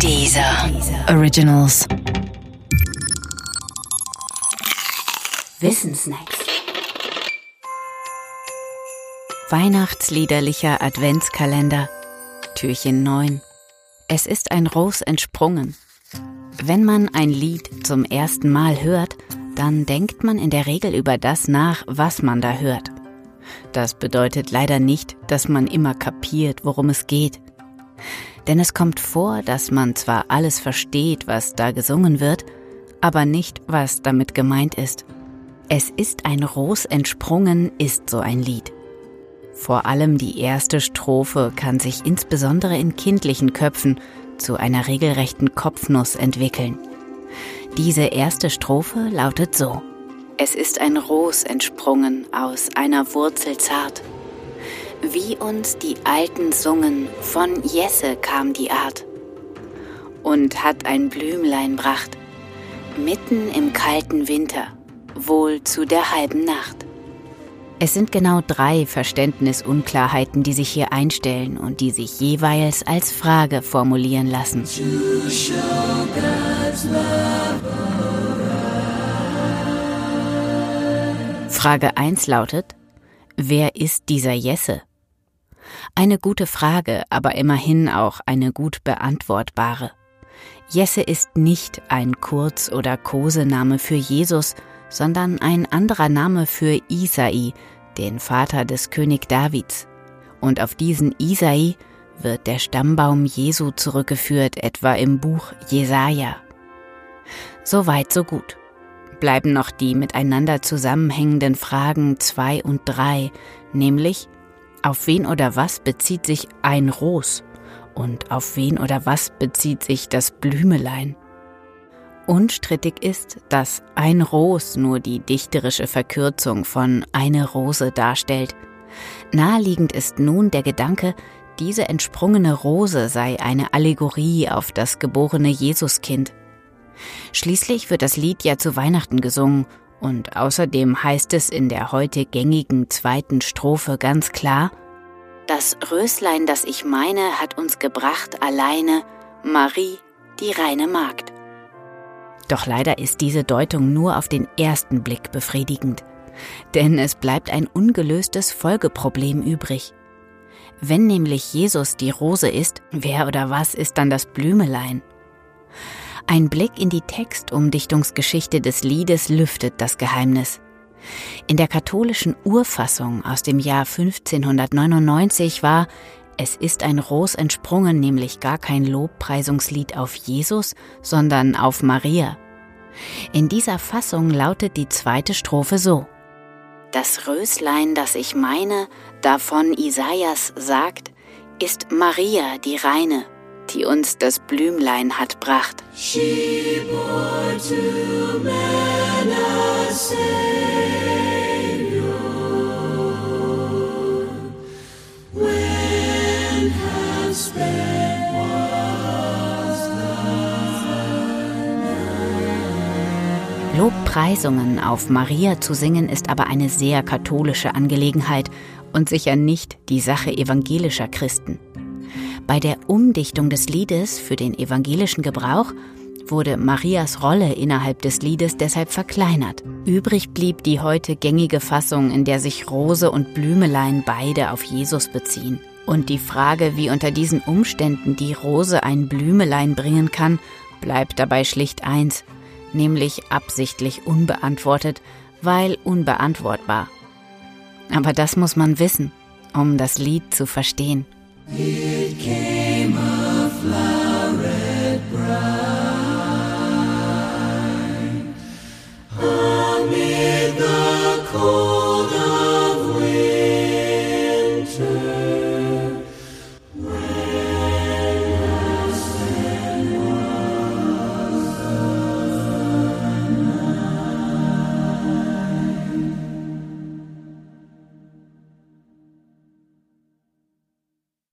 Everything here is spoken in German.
Dieser Originals. Wissensnacks. Weihnachtsliederlicher Adventskalender. Türchen 9. Es ist ein Ros entsprungen. Wenn man ein Lied zum ersten Mal hört, dann denkt man in der Regel über das nach, was man da hört. Das bedeutet leider nicht, dass man immer kapiert, worum es geht. Denn es kommt vor, dass man zwar alles versteht, was da gesungen wird, aber nicht, was damit gemeint ist. Es ist ein Ros entsprungen, ist so ein Lied. Vor allem die erste Strophe kann sich insbesondere in kindlichen Köpfen zu einer regelrechten Kopfnuss entwickeln. Diese erste Strophe lautet so. Es ist ein Ros entsprungen aus einer Wurzel zart. Wie uns die Alten sungen, von Jesse kam die Art. Und hat ein Blümlein bracht, mitten im kalten Winter, wohl zu der halben Nacht. Es sind genau drei Verständnisunklarheiten, die sich hier einstellen und die sich jeweils als Frage formulieren lassen. Frage 1 lautet, wer ist dieser Jesse? Eine gute Frage, aber immerhin auch eine gut beantwortbare. Jesse ist nicht ein Kurz- oder Kosename für Jesus, sondern ein anderer Name für Isai, den Vater des König Davids. Und auf diesen Isai wird der Stammbaum Jesu zurückgeführt, etwa im Buch Jesaja. So weit, so gut. Bleiben noch die miteinander zusammenhängenden Fragen zwei und drei, nämlich auf wen oder was bezieht sich ein Ros und auf wen oder was bezieht sich das Blümelein? Unstrittig ist, dass ein Ros nur die dichterische Verkürzung von eine Rose darstellt. Naheliegend ist nun der Gedanke, diese entsprungene Rose sei eine Allegorie auf das geborene Jesuskind. Schließlich wird das Lied ja zu Weihnachten gesungen und außerdem heißt es in der heute gängigen zweiten Strophe ganz klar, das Röslein, das ich meine, hat uns gebracht alleine Marie, die reine Magd. Doch leider ist diese Deutung nur auf den ersten Blick befriedigend. Denn es bleibt ein ungelöstes Folgeproblem übrig. Wenn nämlich Jesus die Rose ist, wer oder was ist dann das Blümelein? Ein Blick in die Textumdichtungsgeschichte des Liedes lüftet das Geheimnis. In der katholischen Urfassung aus dem Jahr 1599 war es ist ein Ros entsprungen, nämlich gar kein Lobpreisungslied auf Jesus, sondern auf Maria. In dieser Fassung lautet die zweite Strophe so. Das Röslein, das ich meine, davon Isaias sagt, ist Maria die Reine, die uns das Blümlein hat bracht. She bore to man Lobpreisungen auf Maria zu singen ist aber eine sehr katholische Angelegenheit und sicher nicht die Sache evangelischer Christen. Bei der Umdichtung des Liedes für den evangelischen Gebrauch wurde Marias Rolle innerhalb des Liedes deshalb verkleinert. Übrig blieb die heute gängige Fassung, in der sich Rose und Blümelein beide auf Jesus beziehen. Und die Frage, wie unter diesen Umständen die Rose ein Blümelein bringen kann, bleibt dabei schlicht eins nämlich absichtlich unbeantwortet, weil unbeantwortbar. Aber das muss man wissen, um das Lied zu verstehen.